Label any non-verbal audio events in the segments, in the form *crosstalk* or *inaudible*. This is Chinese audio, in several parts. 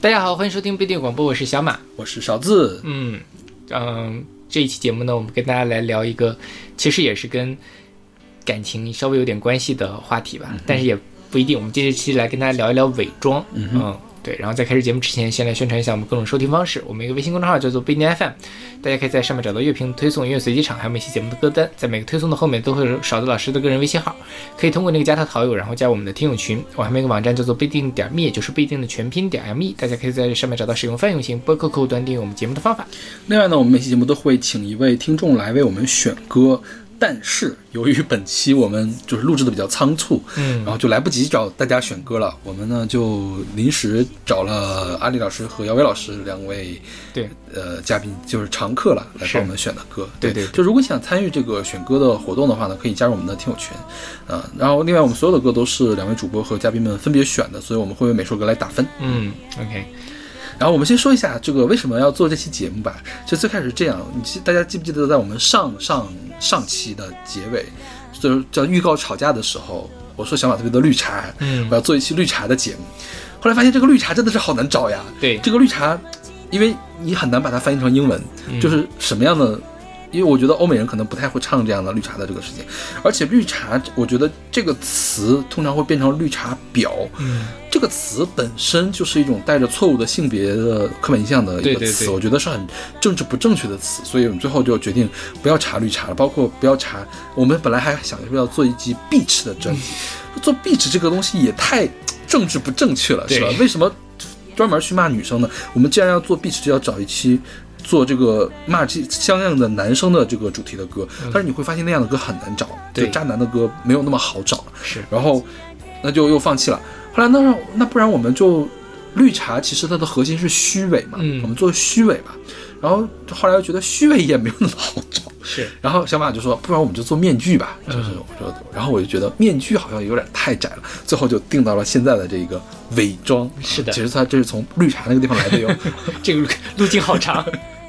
大家好，欢迎收听不一定广播，我是小马。我是勺子，嗯嗯，这一期节目呢，我们跟大家来聊一个，其实也是跟感情稍微有点关系的话题吧，但是也不一定。我们这一期来跟大家聊一聊伪装，嗯对。然后在开始节目之前，先来宣传一下我们各种收听方式。我们一个微信公众号叫做不一定 FM，大家可以在上面找到乐评推送、音乐随机场，还有每期节目的歌单。在每个推送的后面都会有勺子老师的个人微信号，可以通过那个加他好友，然后加我们的听友群。我还有一个网站叫做不一定点 me，就是不一定的全拼点 me，大家可以在上面找到使用泛用型播客客户端订阅我们节目的方法。另外呢，我们每期节目都会请一位听众来为我们选歌，但是由于本期我们就是录制的比较仓促，嗯然后就来不及找大家选歌了，我们呢就临时找了阿里老师和姚伟老师两位对，呃嘉宾，就是常客了，来是帮我们选的歌。对对对就如果你想参与这个选歌的活动的话呢，可以加入我们的听友群，啊、然后另外我们所有的歌都是两位主播和嘉宾们分别选的，所以我们会为每首歌来打分。嗯，OK，然后我们先说一下这个为什么要做这期节目吧。就最开始是这样，你记大家记不记得在我们上上上期的结尾，就是叫预告吵架的时候，我说想把特别多绿茶，嗯我要做一期绿茶的节目。后来发现这个绿茶真的是好难找呀。对这个绿茶，因为你很难把它翻译成英文，嗯就是什么样的。因为我觉得欧美人可能不太会唱这样的绿茶的这个事情，而且绿茶，我觉得这个词通常会变成绿茶婊，嗯这个词本身就是一种带着错误的性别的刻板印象的一个词，对对对我觉得是很政治不正确的词，所以我们最后就决定不要查绿茶了，包括不要查。我们本来还想着要做一集 beach 的专辑，做 beach 这个东西也太政治不正确了，是吧？为什么专门去骂女生呢？我们既然要做 beach，就要找一期。做这个骂这相应的男生的这个主题的歌，但是你会发现那样的歌很难找，就对渣男的歌没有那么好找。是，然后那就又放弃了。后来那让那不然我们就绿茶，其实它的核心是虚伪嘛，嗯我们做虚伪吧。然后后来又觉得虚伪也没有那么好找，是，然后小马就说，不然我们就做面具吧。嗯就是我说，然后我就觉得面具好像有点太窄了，最后就定到了现在的这个伪装。是的其实它这是从绿茶那个地方来的哟，*laughs* 这个路径好长。*laughs*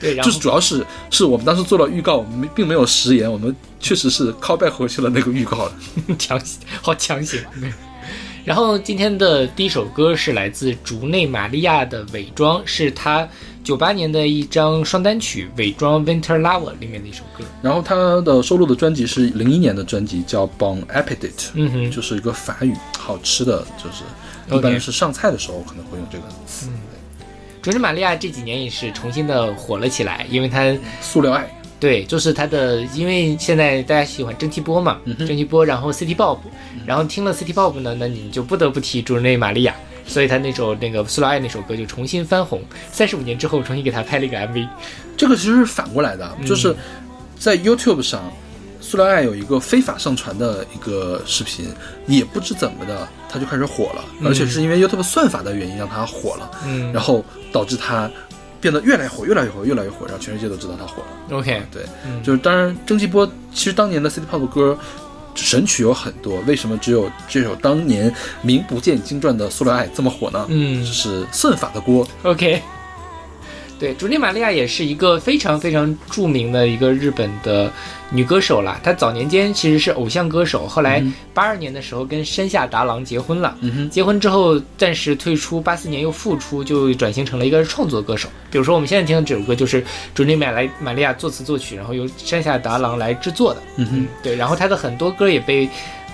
对，就是主要是是我们当时做了预告，我们并没有食言，我们确实是 call back 回去了那个预告了。*laughs* 强行，好强行。然后今天的第一首歌是来自竹内玛利亚的《伪装》，是她九八年的一张双单曲《伪装 Winter Lover》里面的一首歌。然后他的收录的专辑是零一年的专辑，叫《Bon Appetit》，嗯哼就是一个法语，好吃的，就是一般是上菜的时候可能会用这个词。竹内玛利亚这几年也是重新的火了起来，因为她塑料爱，对，就是她的，因为现在大家喜欢蒸汽波嘛，嗯蒸汽波，然后 City Pop，然后听了 City Pop 呢，那你就不得不提竹内玛利亚，所以他那首那个塑料爱那首歌就重新翻红，三十五年之后重新给他拍了一个 MV。这个其实是反过来的，嗯就是在 YouTube 上，塑料爱有一个非法上传的一个视频，也不知怎么的，它就开始火了，而且是因为 YouTube 算法的原因让它火了，嗯然后导致它变得越来越火，越来越火，越来越火，让全世界都知道它火了。，OK，对，嗯就是当然，蒸汽波其实当年的 City Pop 歌神曲有很多，为什么只有这首当年名不见经传的《塑料爱》这么火呢？嗯这是算法的锅。OK，对，竹内玛利亚也是一个非常非常著名的一个日本的女歌手啦。她早年间其实是偶像歌手，后来八二年的时候跟山下达郎结婚了。嗯哼，结婚之后暂时退出，八四年又复出，就转型成了一个创作歌手。比如说我们现在听的这首歌就是竹内玛莱玛利亚作词作曲，然后由山下达郎来制作的。嗯哼，对，然后她的很多歌也被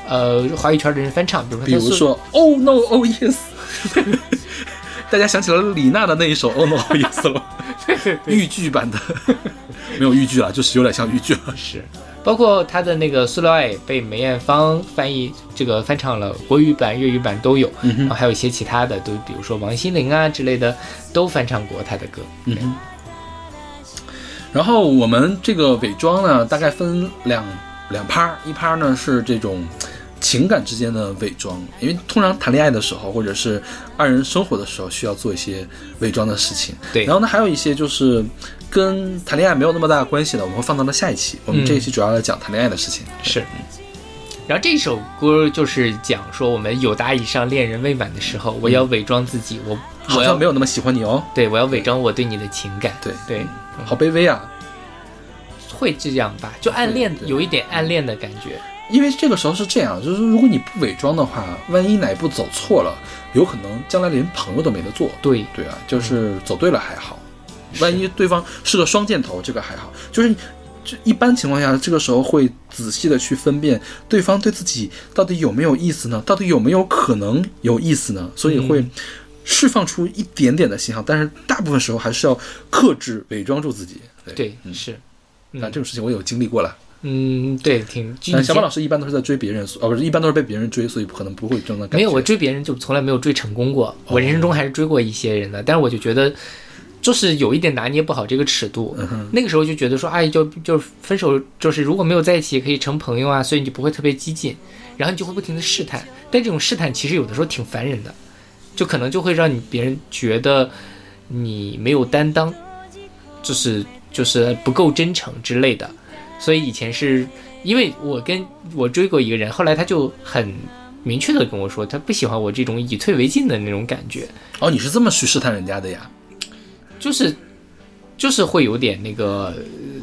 呃华语圈的人翻唱，比如说比如说 Oh No Oh Yes，*laughs* 大家想起了李娜的那一首 Oh No Oh Yes 了吗？豫剧版的，*laughs* 没有豫剧了，就是有点像豫剧了。是，包括他的那个《塑料爱》被梅艳芳翻译这个翻唱了，国语版、粤语版都有，嗯然后还有一些其他的，都比如说王心凌啊之类的都翻唱过他的歌。嗯哼。然后我们这个伪装呢，大概分两两趴儿，一趴儿呢是这种情感之间的伪装，因为通常谈恋爱的时候，或者是二人生活的时候，需要做一些伪装的事情。对然后呢，还有一些就是跟谈恋爱没有那么大的关系的，我们会放到了下一期。我们这一期主要来讲谈恋爱的事情。是。然后这首歌就是讲说，我们有达以上恋人未满的时候，我要伪装自己，我好我要像没有那么喜欢你哦。对我要伪装我对你的情感，对对，好卑微啊！会这样吧？就暗恋，有一点暗恋的感觉。因为这个时候是这样，就是如果你不伪装的话，万一哪一步走错了，有可能将来连朋友都没得做。对对啊，就是走对了还好，万一对方是个双箭头，这个还好。就是这一般情况下，这个时候会仔细的去分辨对方对自己到底有没有意思呢？到底有没有可能有意思呢？所以会释放出一点点的信号，但是大部分时候还是要克制、伪装住自己。对，对，嗯，是，那这种事情我有经历过了。嗯，对，挺。但小马老师一般都是在追别人，哦，不是，一般都是被别人追，所以可能不会有这种感觉。没有，我追别人就从来没有追成功过。我人生中还是追过一些人的，但是我就觉得，就是有一点拿捏不好这个尺度。那个时候就觉得说，哎，就就分手，就是如果没有在一起，可以成朋友啊，所以你就不会特别激进，然后你就会不停的试探。但这种试探其实有的时候挺烦人的，就可能就会让你别人觉得你没有担当，就是就是不够真诚之类的。所以以前是因为我跟我追过一个人，后来他就很明确的跟我说，他不喜欢我这种以退为进的那种感觉。哦，你是这么去试探人家的呀？就是就是会有点那个，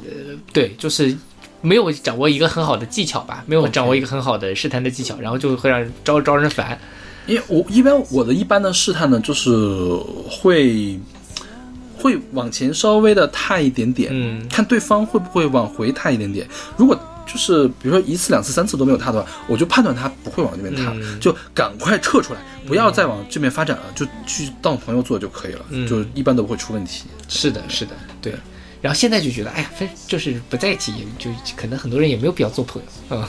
呃，对，就是没有掌握一个很好的技巧吧，没有掌握一个很好的试探的技巧，然后就会让人招招人烦。因为我一般我的一般的试探呢，就是会会往前稍微的踏一点点，嗯看对方会不会往回踏一点点。如果就是比如说一次两次三次都没有踏的话，我就判断他不会往这边踏，嗯就赶快撤出来，不要再往这边发展了，就去当朋友做就可以了，嗯就一般都不会出问题。是的，是的，对。然后现在就觉得，哎呀，分就是不在一起，也就可能很多人也没有必要做朋友，嗯，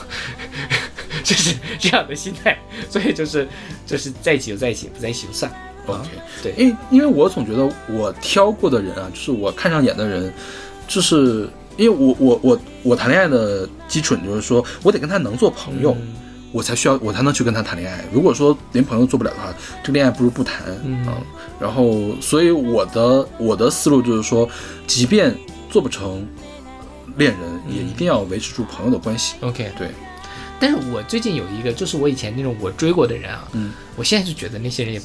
*laughs* 就是这样的心态。所以就是就是在一起就在一起，不在一起就算。啊 OK，对，因为因为我总觉得我挑过的人啊，就是我看上眼的人，就是因为我我我我谈恋爱的基准就是说我得跟他能做朋友，嗯我才需要我才能去跟他谈恋爱。如果说连朋友做不了的话，这个恋爱不如不谈。嗯然后所以我的我的思路就是说，即便做不成恋人，也一定要维持住朋友的关系。OK，对，但是我最近有一个，就是我以前那种我追过的人啊，嗯，我现在就觉得那些人也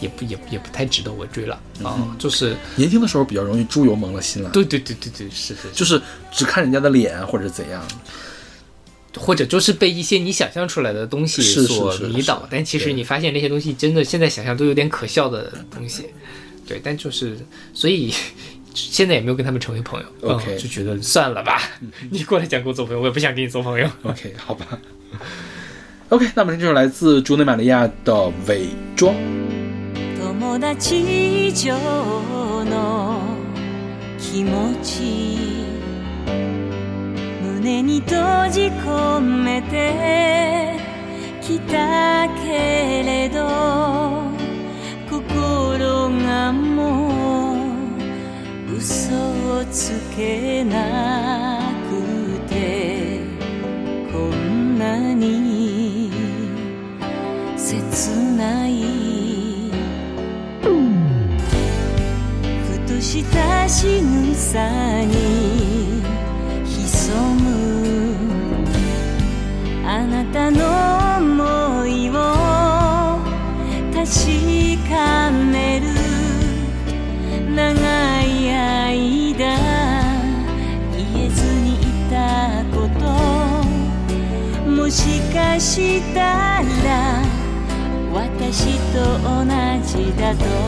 也不也也不太值得我追了啊、嗯就是年轻的时候比较容易猪油蒙了心了，对对对对对，是是，就是只看人家的脸或者怎样。或者就是被一些你想象出来的东西所是迷倒，是。但其实你发现那些东西真的现在想象都有点可笑的东西，对，但就是所以 *laughs* 现在也没有跟他们成为朋友。OK 嗯就觉得算了吧，你过来想跟我做朋友，我也不想跟你做朋友。OK，好吧。OK，那么这就是来自朱内玛利亚的《伪装》。友達以上の気持ち胸に閉じ込めてきたけれど心がもう嘘をつけなくてこんなに切ないとした仕草に潜むあなたの想いを確かめる長い間言えずにいたこともしかしたら私と同じだと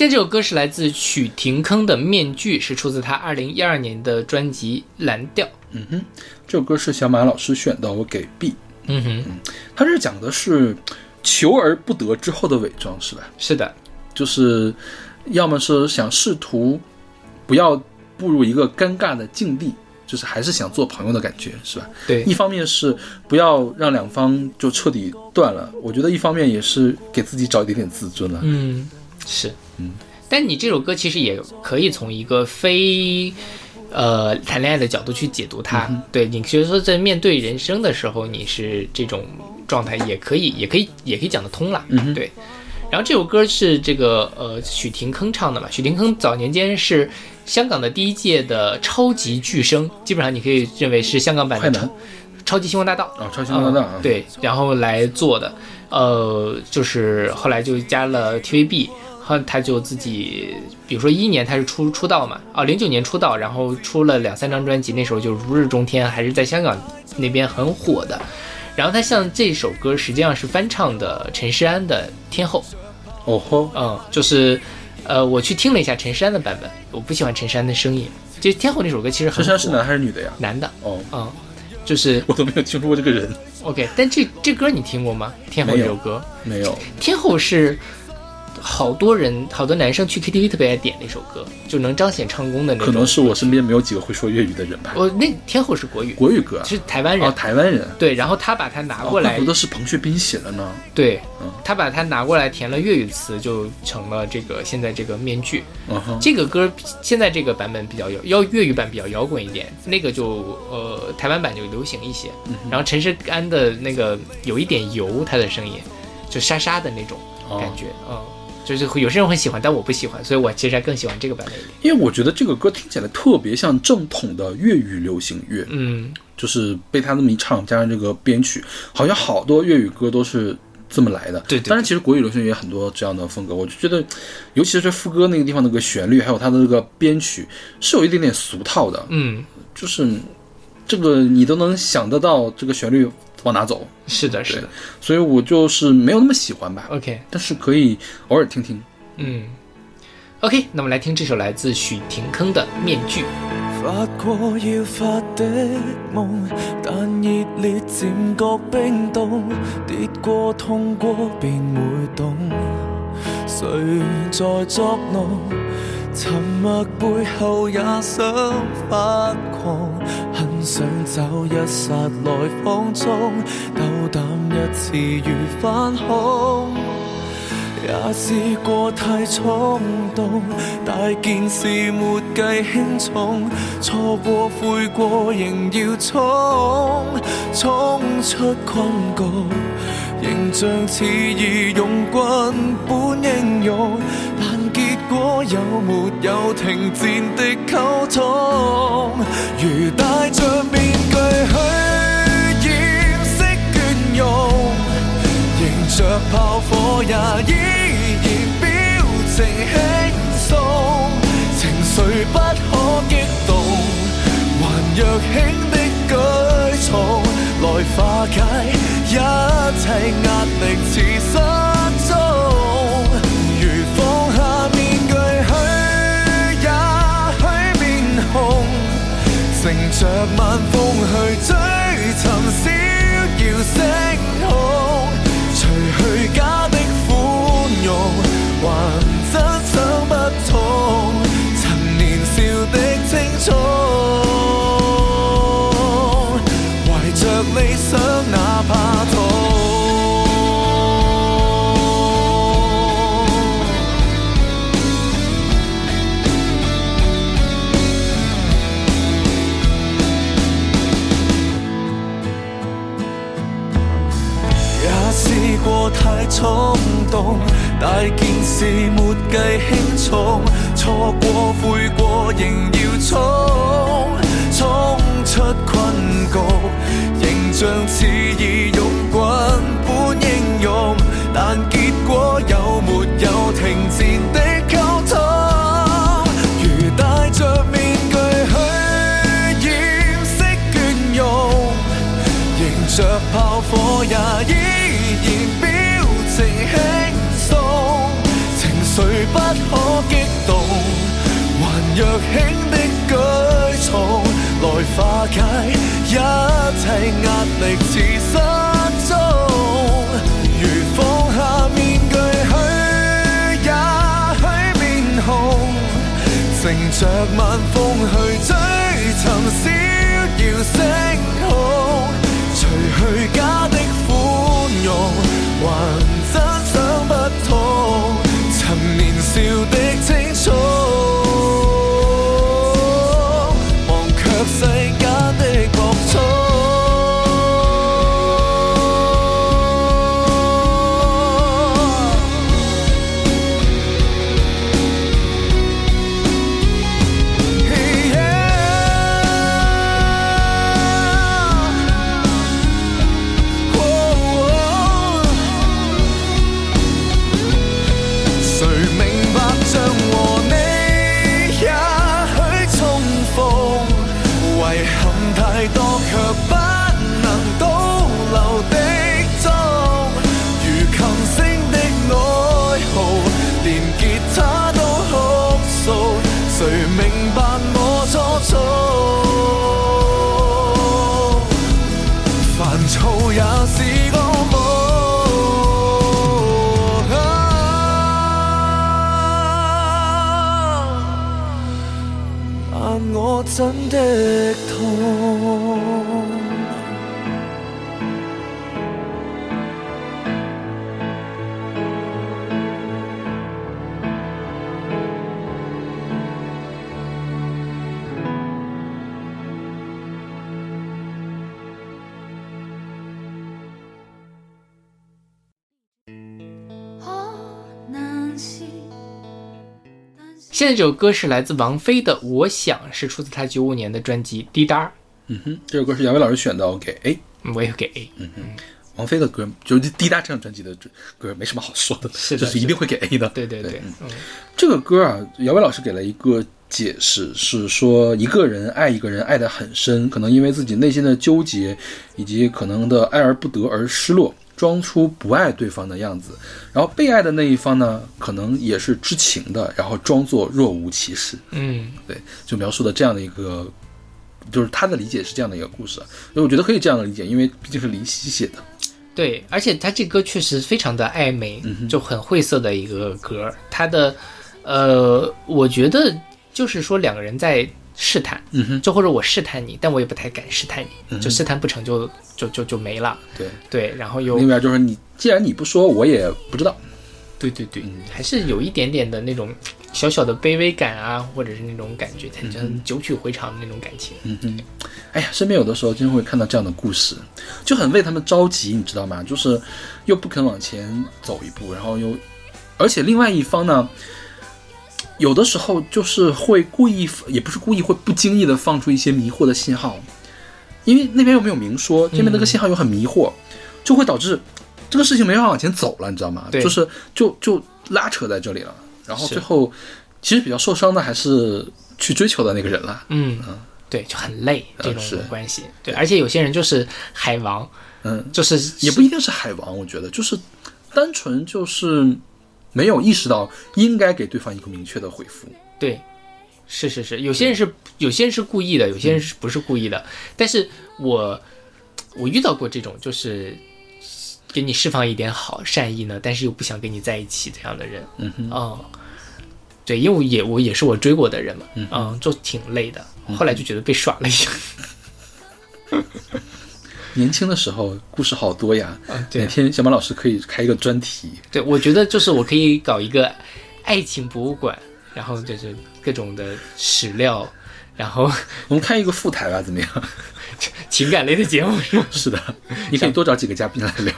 现在这首歌是来自曲廷铿的《面具》，是出自他二零一二年的专辑《蓝调》。嗯哼，这首歌是小马老师选的，我给 B。嗯哼，他这讲的是求而不得之后的伪装，是吧？是的，就是要么是想试图不要步入一个尴尬的境地，就是还是想做朋友的感觉，是吧？对一，方面是不要让两方就彻底断了，我觉得一方面也是给自己找一点点自尊了。嗯，是，嗯。但你这首歌其实也可以从一个非呃谈恋爱的角度去解读它。对你觉得说在面对人生的时候，你是这种状态，也可以，也可以，也可以讲得通啦。嗯对。然后这首歌是这个呃许廷铿唱的嘛？许廷铿早年间是香港的第一届的超级巨声，基本上你可以认为是香港版的超超级星光大道。啊，超级星光大道对，然后来做的，呃，就是后来就加了 TVB，后他就自己，比如说一一年他是出出道嘛，哦，零九年出道，然后出了两三张专辑，那时候就如日中天，还是在香港那边很火的。然后他像这首歌实际上是翻唱的陈势安的《天后》，哦吼，嗯，就是，呃，我去听了一下陈势安的版本，我不喜欢陈势安的声音，就《天后》那首歌其实陈山是男还是女的呀？男的，哦，嗯，就是 *laughs* 我都没有听说过这个人，OK，但这这歌你听过吗？《天后》这首歌，没有。天后是好多人好多男生去 KTV 特别爱点那首歌，就能彰显唱功的那种。可能是我身边没有几个会说粤语的人吧。我那天后是国语，国语歌啊，是台湾人。哦，台湾人。对，然后他把它拿哦过来，怪不得是彭学斌写的呢。对嗯，他把它拿过来填了粤语词，就成了这个现在这个面具。这个歌现在这个版本比较摇，要粤语版比较摇滚一点，那个就呃台湾版就流行一些。嗯然后陈势安的那个有一点油，他的声音就沙沙的那种哦感觉，嗯，就是有些人会喜欢，但我不喜欢，所以我其实还更喜欢这个版本一点。因为我觉得这个歌听起来特别像正统的粤语流行乐，嗯，就是被他那么一唱，加上这个编曲，好像好多粤语歌都是这么来的。对对当然，其实国语流行乐也很多这样的风格。我就觉得，尤其是副歌那个地方那个旋律，还有它的这个编曲，是有一点点俗套的。嗯，就是这个你都能想得到，这个旋律往哪走，是的，是的。所以我就是没有那么喜欢吧。OK，但是可以偶尔听听。嗯，OK，那我们来听这首来自许廷铿的《面具》。發過要發的夢，但熱烈漸覺冰凍，跌過痛過便會懂，誰在作弄？沉默背後也想发狂，很想找一剎來放縱，鬥膽一次如反恐。也試過太衝動，大件事沒計輕重，錯過悔過仍要衝，衝出困局，形象似義勇軍般英勇，結果有没有停战的溝通？如戴着面具去掩飾倦容。迎着炮火也依然表情輕鬆，情緒不可激動，還若輕的舉重來化解一切壓力似失着晚风去追寻逍遥星空，除去假的宽容，还真想不通曾年少的青葱。力似失踪。如放下面具去，也许面红。乘着晚风去追寻逍遥星真的痛。现在这首歌是来自王菲的《我想》，是出自她九五年的专辑《滴答》。嗯哼，这首歌是姚威老师选的，我给 A。嗯我也给 A。王菲的歌就是《滴答》这张专辑的歌，没什么好说的，是的这是一定会给 A 的。对对对，嗯这个歌啊，姚威老师给了一个解释是说，一个人爱一个人爱得很深，可能因为自己内心的纠结，以及可能的爱而不得而失落，装出不爱对方的样子。然后被爱的那一方呢，可能也是知情的，然后装作若无其事。嗯，对，就描述的这样的一个，就是他的理解是这样的一个故事。所以我觉得可以这样的理解，因为毕竟是林夕写的。对，而且他这歌确实非常的暧昧，就很晦涩的一个歌。他的，呃，我觉得就是说两个人在试探，嗯哼，就或者我试探你，但我也不太敢试探你，嗯就试探不成就就就就没了。对。对，然后又另外就是你，既然你不说，我也不知道。对对对，嗯还是有一点点的那种小小的卑微感啊，或者是那种感觉，很很久曲回肠的那种感情。嗯哼，哎呀，身边有的时候真会看到这样的故事，就很为他们着急，你知道吗？就是又不肯往前走一步，然后又，而且另外一方呢，有的时候就是会故意，也不是故意，会不经意的放出一些迷惑的信号，因为那边又没有明说，这边那个信号又很迷惑，就会导致这个事情没法往前走了，你知道吗？对。就是就就拉扯在这里了，然后最后其实比较受伤的还是去追求的那个人了。嗯，对，就很累这是。种关系。对，而且有些人就是海王，嗯，就是也不一定是海王，我觉得就是单纯就是没有意识到应该给对方一个明确的回复。对，是是是，有些人是有些人是故意的，有些人是不是故意的？但是我我遇到过这种，就是给你释放一点好善意呢，但是又不想跟你在一起这样的人。嗯哼，哦，对，因为我也我也是我追过的人嘛，嗯，就挺累的。后来就觉得被耍了一下。*laughs* 年轻的时候故事好多呀，啊对哪天小马老师可以开一个专题。对，我觉得就是我可以搞一个爱情博物馆，然后就是各种的史料，然后 *laughs* 我们开一个副台吧，怎么样？*laughs* 情感类的节目是吗？*laughs* 是的，你可以多找几个嘉宾来聊。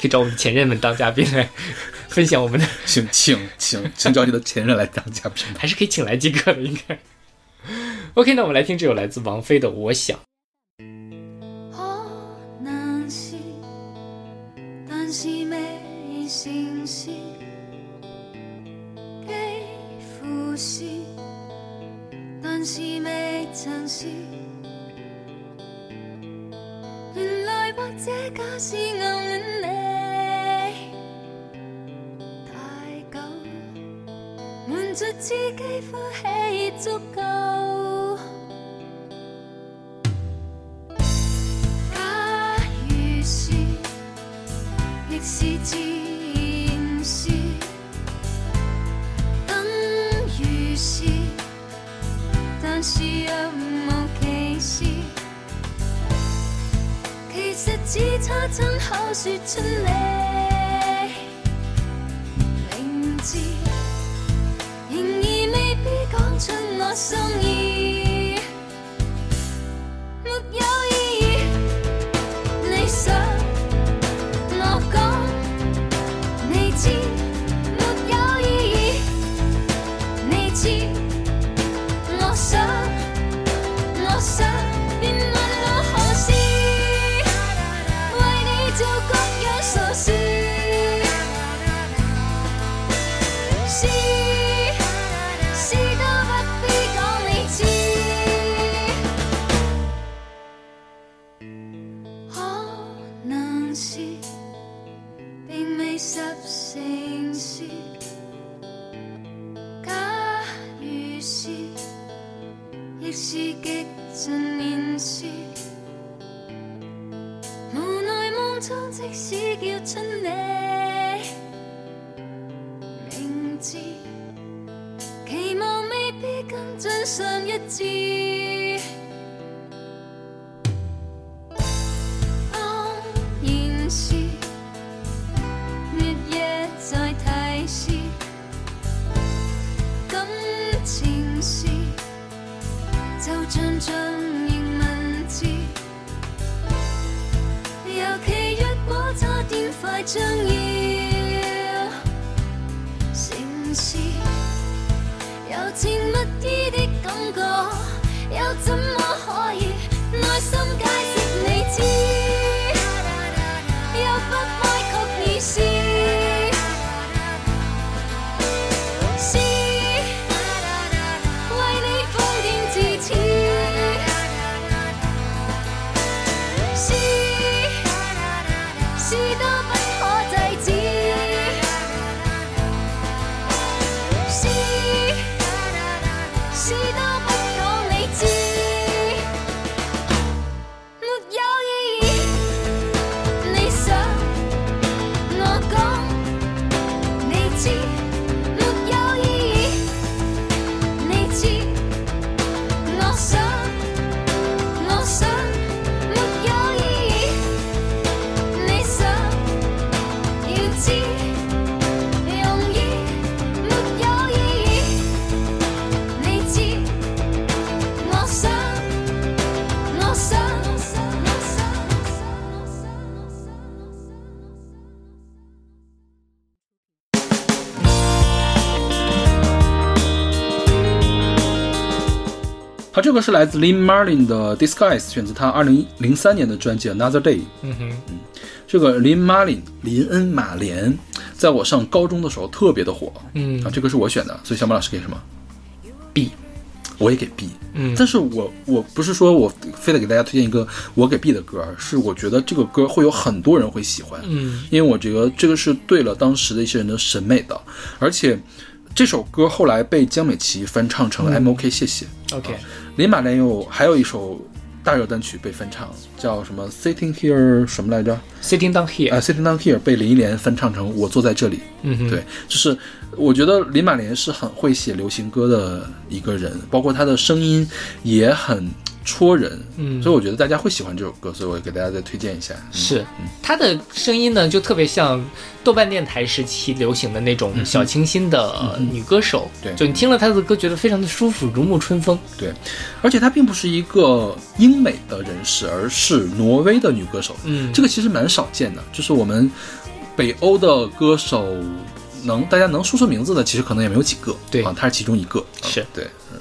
可以找我们前任们当嘉宾来分享我们的，请请请请找你的前任来当嘉宾。还是可以请来几个的，应该。OK，那我们来听这首来自王菲的《我想》。是未曾是。原來或者假使暗戀你太久，瞞着自己歡喜足夠。假如是，亦只差亲口说出你名字，个是来自 Lin Marlin 的 Disguise，选自他二零零三年的专辑 Another Day。嗯哼，这个林马林林恩马莲，在我上高中的时候特别的火。嗯啊，这个是我选的，所以小马老师给什么 B，我也给 B。嗯但是我我不是说我非得给大家推荐一个我给 B 的歌，是我觉得这个歌会有很多人会喜欢。嗯因为我觉得这个是对了当时的一些人的审美的，而且这首歌后来被江美琪翻唱成了《M.O.K. 谢谢》。，OK，林马莲又还有一首大热单曲被翻唱，叫什么 Sitting Here 什么来着？Sitting down 啊、here，啊 s i t t i n g Down Here 被林忆莲翻唱成我坐在这里。嗯，对，就是我觉得林马莲是很会写流行歌的一个人，包括她的声音也很戳人，嗯所以我觉得大家会喜欢这首歌，所以我给大家再推荐一下。嗯是他的声音呢，就特别像豆瓣电台时期流行的那种小清新的女歌手。嗯对就你听了她的歌，觉得非常的舒服，如沐春风。对，而且她并不是一个英美的人士，而是挪威的女歌手。嗯这个其实蛮少见的，就是我们北欧的歌手能大家能说出名字的，其实可能也没有几个。对啊，他是其中一个。啊是对，嗯，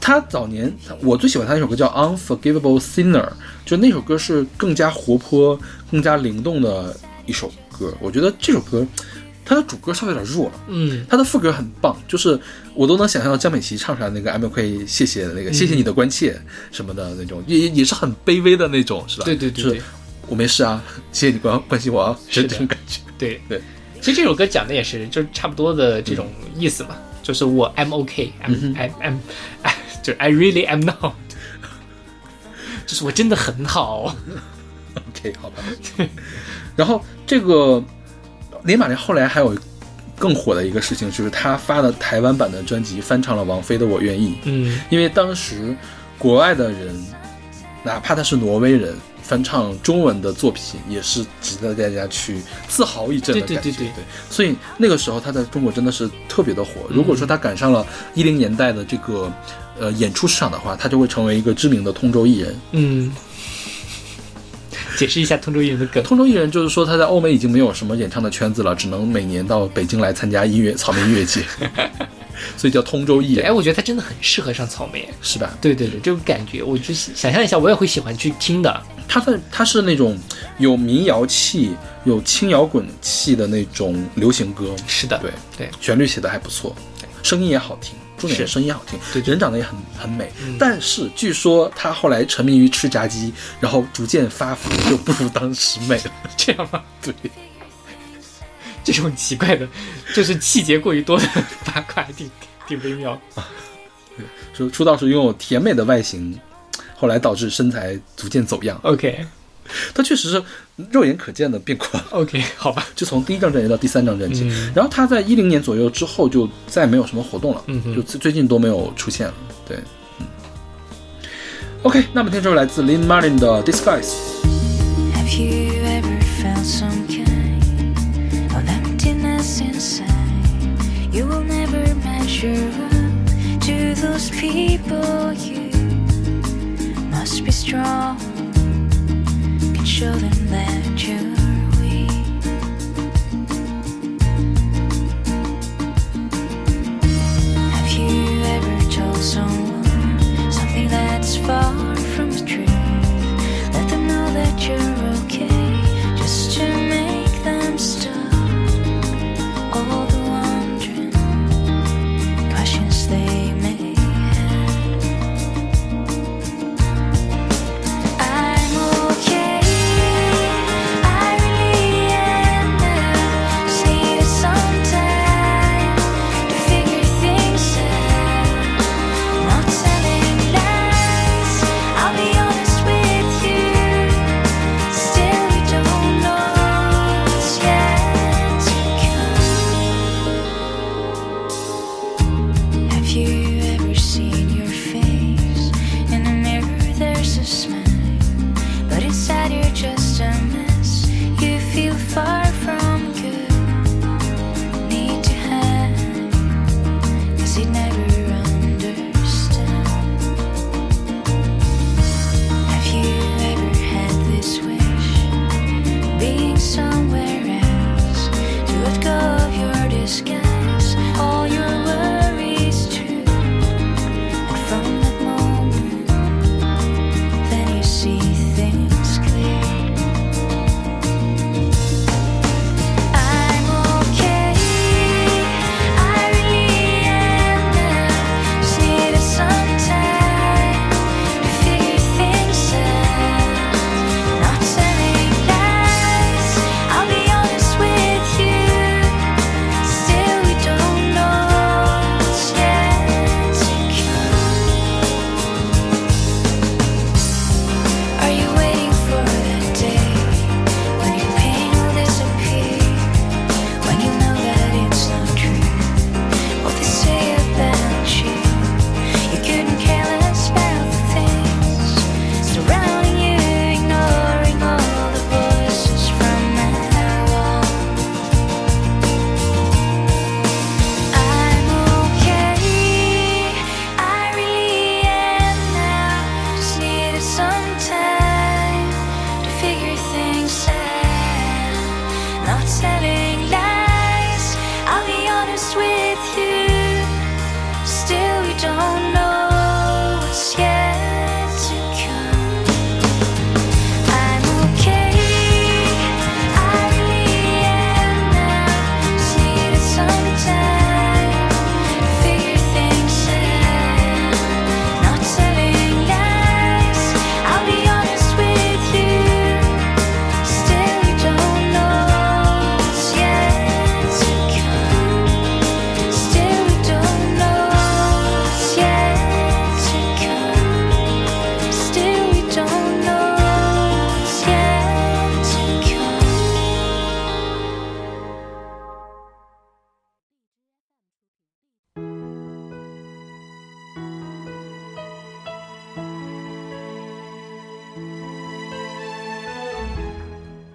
她早年我最喜欢他那首歌叫《Unforgivable Sinner》，就那首歌是更加活泼、更加灵动的一首歌。我觉得这首歌。它的主歌稍微有点弱了，嗯它的副歌很棒，就是我都能想象到江美琪唱出来那个 M K 谢谢的那个、谢谢你的关切什么的那种，也也也是很卑微的那种，是吧？对对对我没事啊，谢谢你关关心我啊，是这种感觉。对对。其实这首歌讲的也是，就是差不多的这种意思嘛，就是我 I'm OK，I'm、嗯 I'm I'm，哎，*laughs* 就是 I really am not，*laughs* 就是我真的很好。OK，好吧。然后这个林马莲后来还有更火的一个事情，就是他发的台湾版的专辑翻唱了王菲的《我愿意》，嗯因为当时国外的人，哪怕他是挪威人。翻唱中文的作品也是值得大家去自豪一阵的感觉，对对对对所以那个时候他在中国真的是特别的火。如果说他赶上了一零年代的这个呃演出市场的话，他就会成为一个知名的通州艺人。嗯，解释一下通州艺人的梗。通州艺人就是说他在欧美已经没有什么演唱的圈子了，只能每年到北京来参加音乐草莓音乐节，*laughs* 所以叫通州艺人，哎，我觉得他真的很适合上草莓。是吧？对对对，这种感觉，我就想象一下，我也会喜欢去听的。他的他是那种有民谣气、有轻摇滚气的那种流行歌，是的，对对，旋律写的还不错，声音也好听，重点是是声音也好听，对对人长得也很很美。嗯但是据说他后来沉迷于吃炸鸡，然后逐渐发福，就不如当时美了。*laughs* 这样吗？对，这种奇怪的，*laughs* 就是细节过于多的 *laughs* 八卦，还挺挺微妙。说出道时拥有甜美的外形，后来导致身材逐渐走样。OK 他确实是肉眼可见的变宽，OK，好吧，就从第一张专辑到第三张专辑。嗯然后他在一零年左右之后就再没有什么活动了，嗯哼就最最近都没有出现了。对，嗯。OK，那么听这首来自 Lin Marlin 的 Disguise。You will never measure up to those people. You must be strong. Can show them that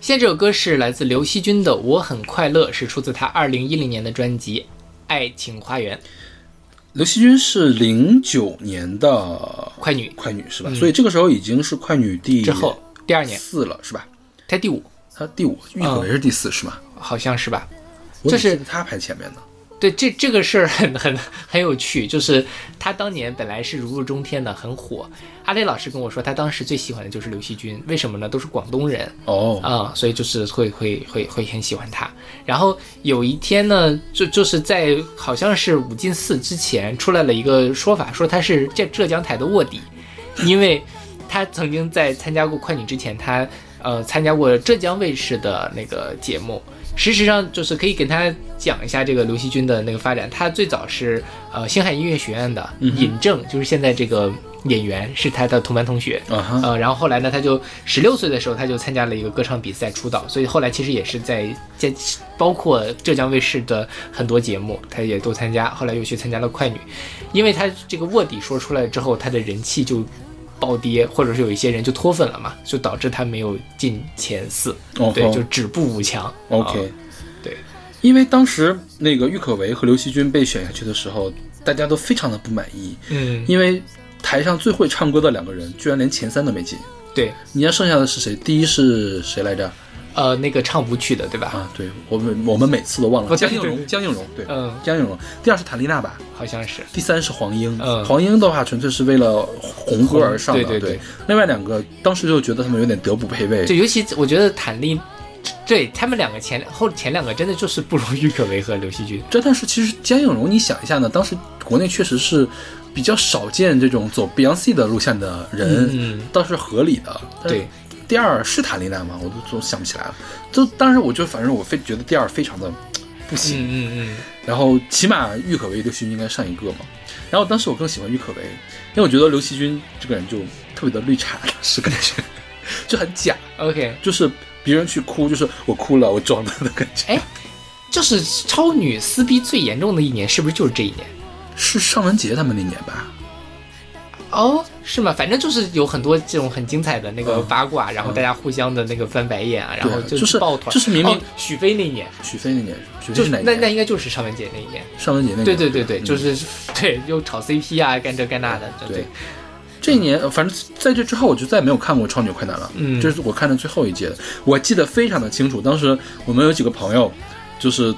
现在这首歌是来自刘惜君的《我很快乐》，是出自她二零一零年的专辑《爱情花园》。刘惜君是零九年的快女快女是吧？所以这个时候已经是快女第之后第二年，四了是吧？她第五，她第五，郁可唯是第四是吗？好像是吧？我就是她排前面的。对，这这个事儿很很很有趣，就是他当年本来是如日中天的，很火。阿雷老师跟我说，他当时最喜欢的就是刘惜君，为什么呢？都是广东人哦，啊、所以就是会会会会很喜欢他。然后有一天呢，就就是在好像是五进四之前出来了一个说法，说他是浙浙江台的卧底，因为他曾经在参加过快女之前，他呃参加过浙江卫视的那个节目。事实上，就是可以跟他讲一下这个刘惜君的那个发展。他最早是呃星海音乐学院的尹正，就是现在这个演员是他的同班同学。呃，然后后来呢，他就十六岁的时候，他就参加了一个歌唱比赛出道，所以后来其实也是在在包括浙江卫视的很多节目，他也都参加。后来又去参加了快女，因为他这个卧底说出来之后，他的人气就暴跌，或者是有一些人就脱粉了嘛，就导致他没有进前四，哦对，就止步五强。OK，、啊对，因为当时那个郁可唯和刘惜君被选下去的时候，大家都非常的不满意，嗯，因为台上最会唱歌的两个人居然连前三都没进。对，你看剩下的是谁？第一是谁来着？呃，那个唱舞曲的，对吧？啊，对我们我们每次都忘了，江映蓉，对对江映蓉，对，嗯，江映蓉。第二是谭丽娜吧，好像是。第三是黄英。嗯黄英的话纯粹是为了红歌而上的，对对对另外两个当时就觉得他们有点德不配位就。尤其我觉得谭丽，对他们两个前后前两个真的就是不如郁 *laughs* 可唯和刘惜君。这但是其实江映蓉，你想一下呢，当时国内确实是比较少见这种走 Beyonce 的路线的人，嗯倒是合理的。对，第二是谭丽娜吗？我都总想不起来了。就当时我就反正我非觉得第二非常的不行。嗯嗯嗯，然后起码郁可唯、刘惜君应该上一个嘛。然后当时我更喜欢郁可唯，因为我觉得刘惜君这个人就特别的绿茶，是感觉 *laughs* 就很假，OK，就是别人去哭，就是我哭了，我装的的感觉。哎，就是超女撕逼最严重的一年，是不是就是这一年？是尚雯婕他们那年吧？哦，是吗？反正就是有很多这种很精彩的那个嗯八卦，然后大家互相的那个翻白眼啊，然后就是抱团，就是明明哦许飞那一年，许飞那年，许飞就是哪年？那那应该就是尚雯婕那一年。尚雯婕那年。对对对对，嗯就是 *laughs* 对又炒 CP 啊，干这干那的，对。这一年，呃反正在这之后我就再也没有看过《超女快男》了。嗯这是我看的最后一届的，我记得非常的清楚。当时我们有几个朋友，就是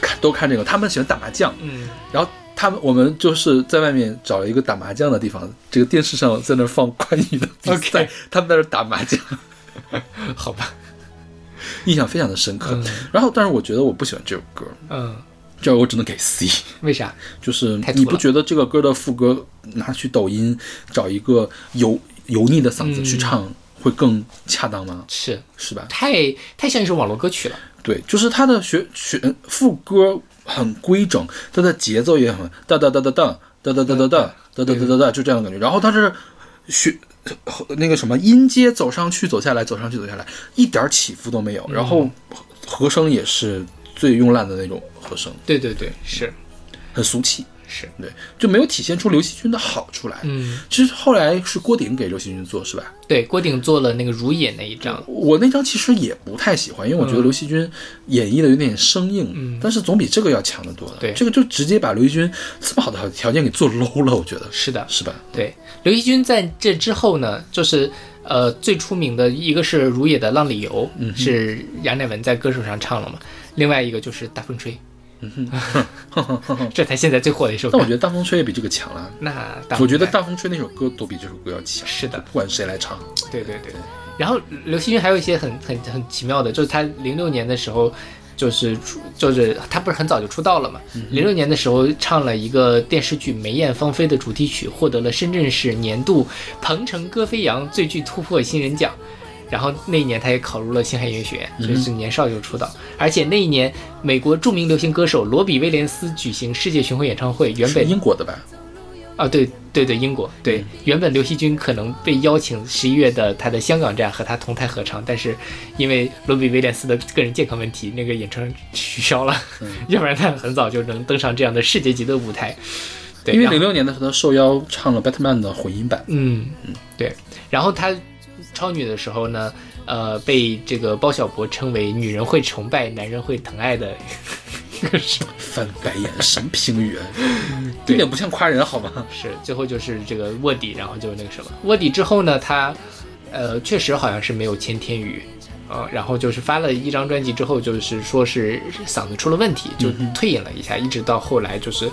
看都看这个，他们喜欢打麻将，嗯，然后他们我们就是在外面找了一个打麻将的地方，这个电视上在那儿放快女的比赛他们在那儿打麻将，*laughs* 好吧，印象非常的深刻。嗯然后，但是我觉得我不喜欢这首歌，嗯，这我只能给 C。为啥？就是你不觉得这个歌的副歌拿去抖音找一个油油腻的嗓子去唱会更恰当吗？是是吧？太太像一首网络歌曲了。对，就是他的学学副歌很规整，他的节奏也很哒哒哒哒哒哒哒哒哒哒哒哒哒哒哒，就这样的感觉。然后他是学那个什么音阶走上去走下来走上去走下来，一点起伏都没有。然后和声也是最慵懒的那种和声，对对对，是很俗气。是，对，就没有体现出刘惜君的好出来。嗯，其实后来是郭顶给刘惜君做，是吧？对，郭顶做了那个如也那一张，我那张其实也不太喜欢，因为我觉得刘惜君演绎的有点生硬，嗯但是总比这个要强得多的。对这个就直接把刘惜君这么好的条件给做 low 了，我觉得是的，是吧？对，刘惜君在这之后呢，就是呃最出名的一个是如也的《浪里游》，嗯是杨乃文在歌手上唱了嘛，另外一个就是《大风吹》，*laughs* 这才现在最火的一首歌。但我觉得大风吹也比这个强了。那我觉得大风吹那首歌都比这首歌要强，是的不管谁来唱。对对对。然后刘惜君还有一些很很很奇妙的，就是他零六年的时候，就是出就是他不是很早就出道了嘛？零六年的时候唱了一个电视剧《梅艳芳菲》的主题曲，获得了深圳市年度鹏城歌飞扬最具突破新人奖。然后那一年他也考入了星海音乐学院，所以是年少就出道。而且那一年，美国著名流行歌手罗比威廉斯举行世界巡回演唱会，原本英国的吧？啊，对对对，英国对，原本刘惜君可能被邀请十一月的他的香港站和他同台合唱，但是因为罗比威廉斯的个人健康问题，那个演唱取消了，*laughs* 要不然他很早就能登上这样的世界级的舞台。对，因为零六年的时候，他受邀唱了 Batman 的混音版。嗯嗯，对。然后他超女的时候呢，呃被这个包小柏称为女人会崇拜，男人会疼爱的一个是翻白眼，什么评语啊？*laughs* 一点不像夸人好吗？是最后就是这个卧底，然后就那个什么卧底之后呢，他呃确实好像是没有千天宇。呃，然后就是发了一张专辑之后，就是说是嗓子出了问题，就退隐了一下，一直到后来就是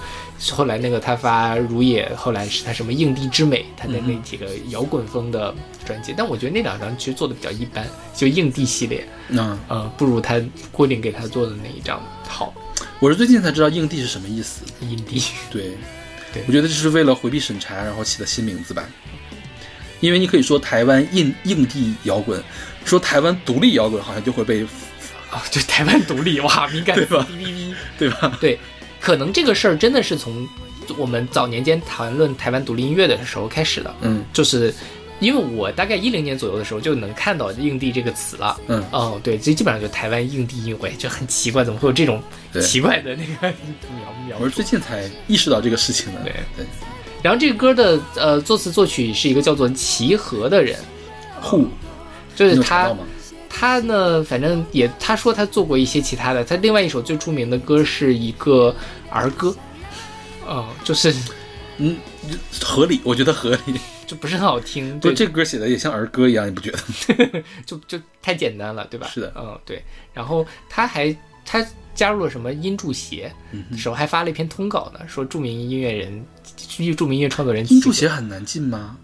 后来那个他发《如也》，后来是他什么《应地之美》，他的那几个摇滚风的专辑，但我觉得那两张其实做的比较一般，就应地系列，嗯呃，不如他郭顶给他做的那一张好。我是最近才知道硬地是什么意思。印地，*laughs* 对，对我觉得这是为了回避审查，然后起的新名字吧。因为你可以说台湾硬硬地摇滚，说台湾独立摇滚好像就会被，啊，就台湾独立，哇，敏感对吧哔哔哔。对吧？对，可能这个事儿真的是从我们早年间谈论台湾独立音乐的时候开始的，嗯就是因为我大概一零年左右的时候就能看到“硬地”这个词了。嗯哦，对，这基本上就台湾硬地音乐会，就很奇怪，怎么会有这种奇怪的那个 *laughs* 描描我是？最近才意识到这个事情的。对对，然后这个歌的呃作词作曲是一个叫做齐和的人，户就是他？他呢，反正也他说他做过一些其他的，他另外一首最著名的歌是一个儿歌，哦、就是嗯，合理，我觉得合理。*laughs* 就不是很好听，对，这歌写的也像儿歌一样，你不觉得？*laughs* 就就太简单了，对吧？是的嗯，对。然后他还他加入了什么音注协，嗯时候还发了一篇通稿呢，说著名音乐人、著名音乐创作人音注写很难进吗？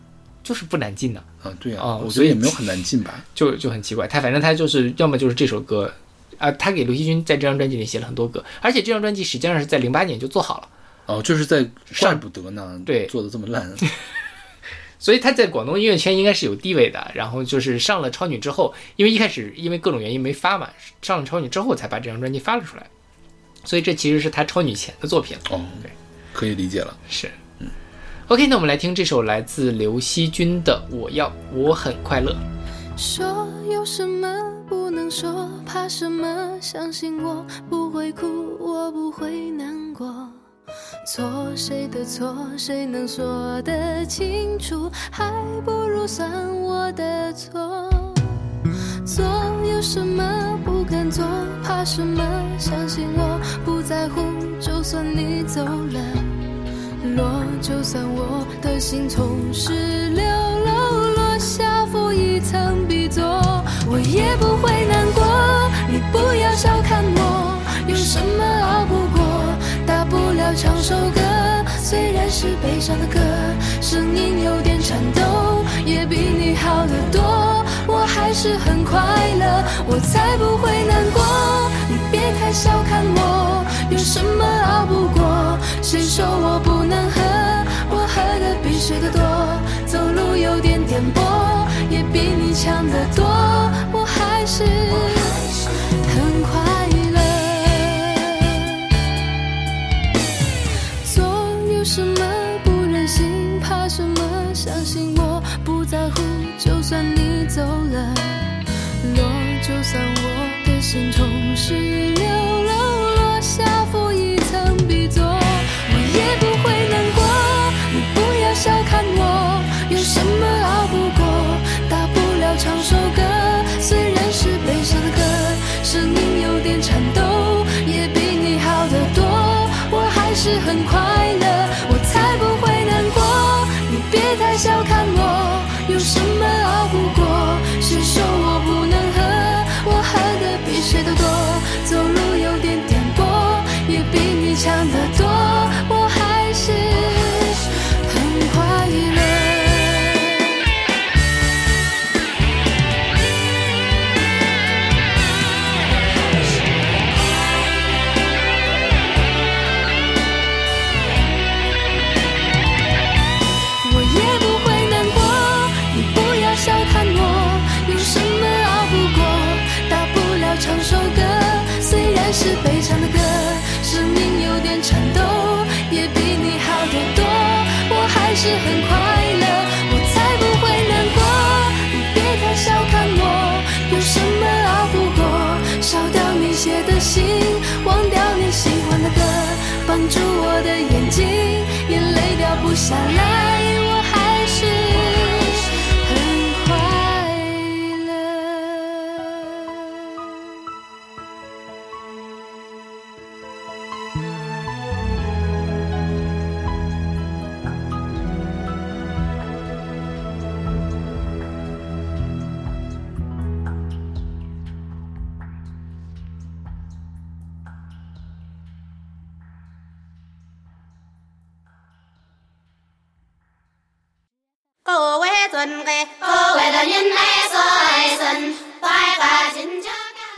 就是不难进的，啊，对啊，我觉得也没有很难进吧。*laughs* 就就很奇怪。他反正他就是要么就是这首歌。啊，他给刘惜君在这张专辑里写了很多歌，而且这张专辑实际上是在零八年就做好了，哦，就是在怪不得呢，对做的这么烂。*laughs* 所以他在广东音乐圈应该是有地位的。然后就是上了超女之后，因为一开始因为各种原因没发嘛，上了超女之后才把这张专辑发了出来。所以这其实是他超女前的作品。哦对，可以理解了。是，嗯。OK，那我们来听这首来自刘惜君的《我要我很快乐》。说有什么不能说，怕什么？相信我不会哭，我不会难过。错谁的错，谁能说得清楚？还不如算我的错。做有什么不敢做，怕什么？相信我不在乎，就算你走了。落，就算我的心从十六楼落下负一层 B 座，我也不会难过。你不要小看我，有什么熬不过？大不了唱首歌，虽然是悲伤的歌，声音有点颤抖，也比你好得多。我还是很快乐，我才不会难过。你别太小看我，有什么熬不过？谁说我不能喝？我喝的比谁的多，走路有点颠簸，也比你强得多。我还是很快乐。做有什么不忍心，怕什么？相信我不在乎，就算你走了，落，就算我的心从悲伤的歌，声音有点颤抖，也比你好得多。我还是很快乐，我才不会难过。你别太小看我，有什么熬不过？烧掉你写的信，忘掉你喜欢的歌，绑住我的眼睛，眼泪掉不下来，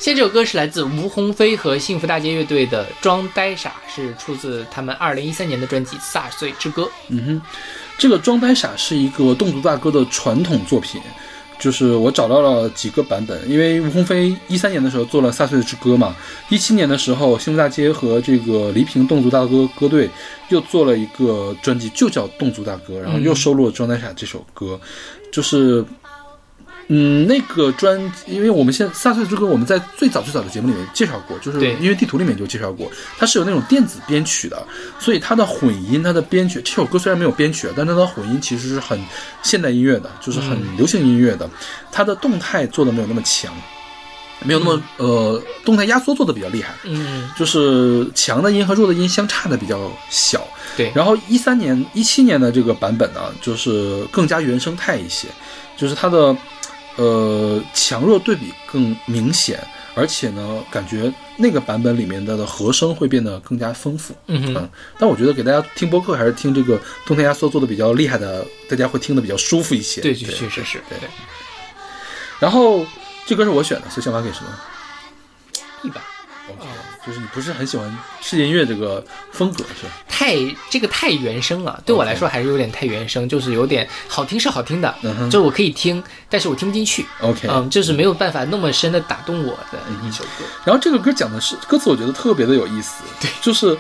现在这首歌是来自吴鸿飞和幸福大街乐队的《装呆傻》，是出自他们二零一三年的专辑《撒碎之歌》。嗯哼，这个《装呆傻》是一个侗族大歌的传统作品，就是我找到了几个版本，因为吴鸿飞一三年的时候做了《撒碎之歌》嘛，一七年的时候幸福大街和这个黎平侗族大歌歌队又做了一个专辑，就叫《侗族大歌》，然后又收录了《装呆傻》这首歌，就是。嗯，那个专，因为我们现在《飒碎之歌》，我们在最早最早的节目里面介绍过，就是对。音乐地图里面就介绍过，它是有那种电子编曲的，所以它的混音、它的编曲，这首歌虽然没有编曲，但它的混音其实是很现代音乐的，就是很流行音乐的，它的动态做的没有那么强，没有那么、呃动态压缩做的比较厉害，嗯，就是强的音和弱的音相差的比较小。对，然后一三年、一七年的这个版本呢，就是更加原生态一些，就是它的呃强弱对比更明显，而且呢，感觉那个版本里面的的和声会变得更加丰富。嗯但我觉得给大家听播客还是听这个动态压缩做的比较厉害的，大家会听得比较舒服一些。对，确确实是，对对，然后这歌是我选的，所以小马给什么？一般。OK，就是你不是很喜欢世界音乐这个风格是吧？太这个太原声了，对我来说还是有点太原声，就是有点好听是好听的，就是我可以听，但是我听不进去。OK 嗯，就是没有办法那么深的打动我的一首歌。然后这个歌讲的是歌词，我觉得特别的有意思，对，就是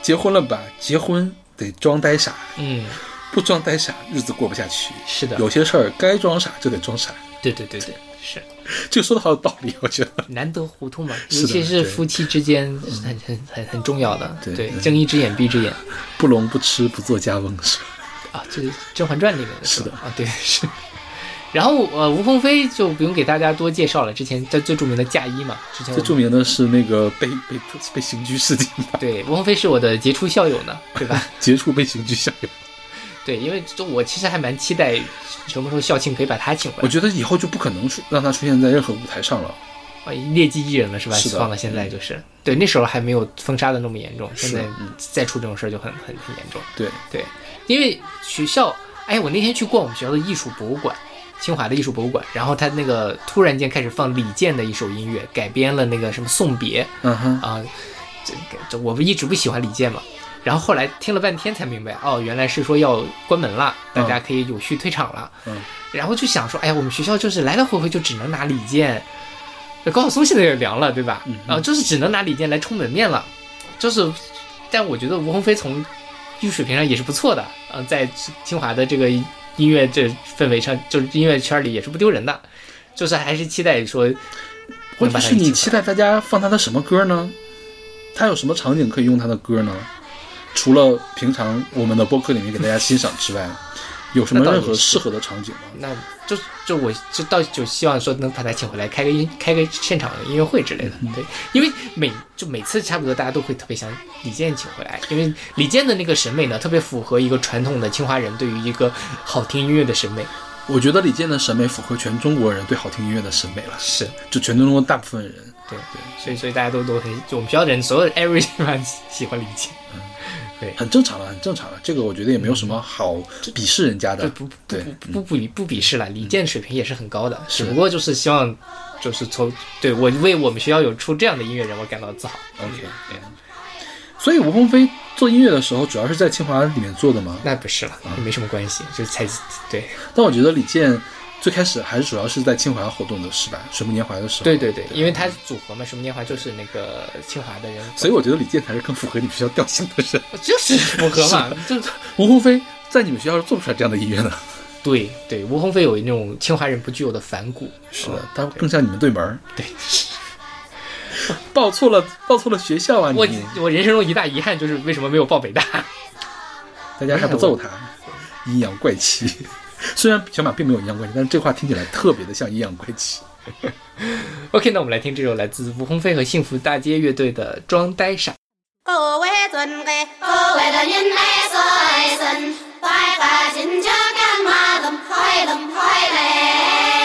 结婚了吧，结婚得装呆傻，嗯，不装呆傻日子过不下去。是的，有些事儿该装傻就得装傻，对对对对，是 *laughs* 这个说的好有道理，我觉得。难得糊涂嘛，尤其是夫妻之间是很很很很重要的。对嗯睁一只眼闭一只眼不聋不痴不做家翁是？啊，这是《甄嬛传》里面的是的啊，对是。*laughs* 然后呃，吴鸿飞就不用给大家多介绍了，之前在最著名的嫁衣嘛，之前最著名的是那个被被被刑拘事件，对吴鸿飞是我的杰出校友呢，对吧？*laughs* 杰出被刑拘校友。对，因为就我其实还蛮期待什么时候校庆可以把他请回来。我觉得以后就不可能出让他出现在任何舞台上了。啊，劣迹艺人了是吧？放到现在就是，对，那时候还没有封杀的那么严重，现在嗯再出这种事儿就很很很严重。对，对，因为学校，哎，我那天去逛我们学校的艺术博物馆，清华的艺术博物馆，然后他那个突然间开始放李健的一首音乐，改编了那个什么《送别》嗯哼，啊，这个这我不一直不喜欢李健嘛。然后后来听了半天才明白，哦，原来是说要关门了，大家可以有序退场了。嗯，然后就想说，哎呀，我们学校就是来来回回就只能拿李健，高晓松现在也凉了，对吧？嗯啊，就是只能拿李健来充门面了，就是，但我觉得吴鸿飞从艺术水平上也是不错的，嗯、在清华的这个音乐这氛围上，就是音乐圈里也是不丢人的，就是还是期待说，问题是你期待待大家放他的什么歌呢？他有什么场景可以用他的歌呢？除了平常我们的播客里面给大家欣赏之外，有什么任何适合的场景吗？那就就我就到就希望说能把他请回来开个音开个现场音乐会之类的，嗯对，因为每就每次差不多大家都会特别想李健请回来，因为李健的那个审美呢，特别符合一个传统的清华人对于一个好听音乐的审美，我觉得李健的审美符合全中国人对好听音乐的审美了，是。就全中国大部分人。对对，所以所以大家都都很，就我们学校的人所有 everyone 喜欢李健，很正常的，很正常的。这个我觉得也没有什么好鄙视人家的。就不不不不不不鄙视了，李健水平也是很高的，只不过就是希望就是从对我为我们学校有出这样的音乐人，我感到自豪。OK，对所以吴鹏飞做音乐的时候，主要是在清华里面做的吗。那不是了，没什么关系，就才对但我觉得李健最开始还是主要是在清华活动的，是吧？水木年华的时候。对对对，因为他组合嘛，水木年华就是那个清华的人，所以我觉得李健才是更符合你们学校调性的人。就是符合嘛，*laughs* 就吴鸿飞在你们学校是做不出来这样的音乐的。对对，吴鸿飞有那种清华人不具有的反骨，是的，他更像你们对门儿。对，*laughs* 报错了，报错了学校啊！我我人生中一大遗憾就是为什么没有报北大，大家还不揍他，*laughs* 阴阳怪气。*laughs* 虽然小马并没有阴阳怪气，但是这话听起来特别的像阴阳怪气。*laughs* OK，那我们来听这首来自吴鸿飞和幸福大街乐队的《装呆傻》。各位尊贵，各位的您来说声，拜拜亲家干嘛冷快冷快嘞，